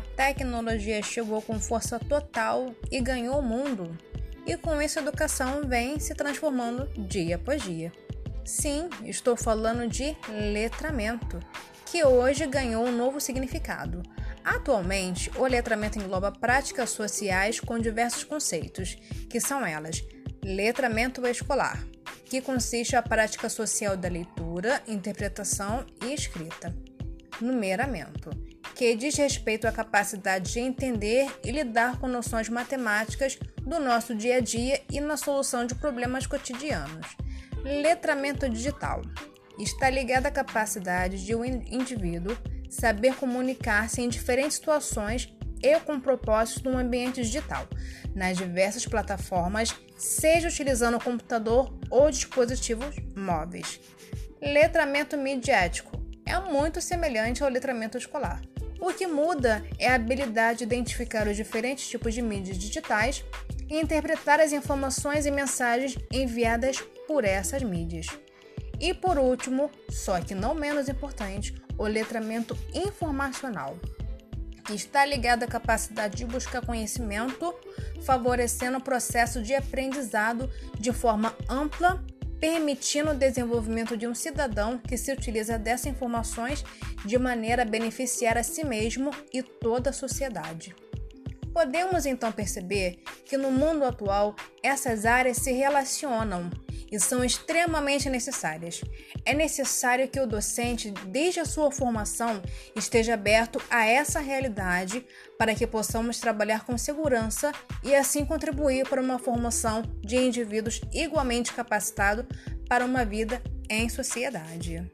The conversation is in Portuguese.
tecnologia chegou com força total e ganhou o mundo. E com isso a educação vem se transformando dia após dia. Sim, estou falando de letramento, que hoje ganhou um novo significado. Atualmente, o letramento engloba práticas sociais com diversos conceitos, que são elas: letramento escolar, que consiste a prática social da leitura, interpretação e escrita. Numeramento, que diz respeito à capacidade de entender e lidar com noções matemáticas do nosso dia a dia e na solução de problemas cotidianos. Letramento digital está ligado à capacidade de um indivíduo saber comunicar-se em diferentes situações e com propósitos no ambiente digital, nas diversas plataformas, seja utilizando o computador ou dispositivos móveis. Letramento midiático é muito semelhante ao letramento escolar. O que muda é a habilidade de identificar os diferentes tipos de mídias digitais e interpretar as informações e mensagens enviadas por essas mídias. E por último, só que não menos importante, o letramento informacional, que está ligado à capacidade de buscar conhecimento, favorecendo o processo de aprendizado de forma ampla, permitindo o desenvolvimento de um cidadão que se utiliza dessas informações de maneira a beneficiar a si mesmo e toda a sociedade. Podemos então perceber que no mundo atual essas áreas se relacionam e são extremamente necessárias. É necessário que o docente, desde a sua formação, esteja aberto a essa realidade para que possamos trabalhar com segurança e assim contribuir para uma formação de indivíduos igualmente capacitados para uma vida em sociedade.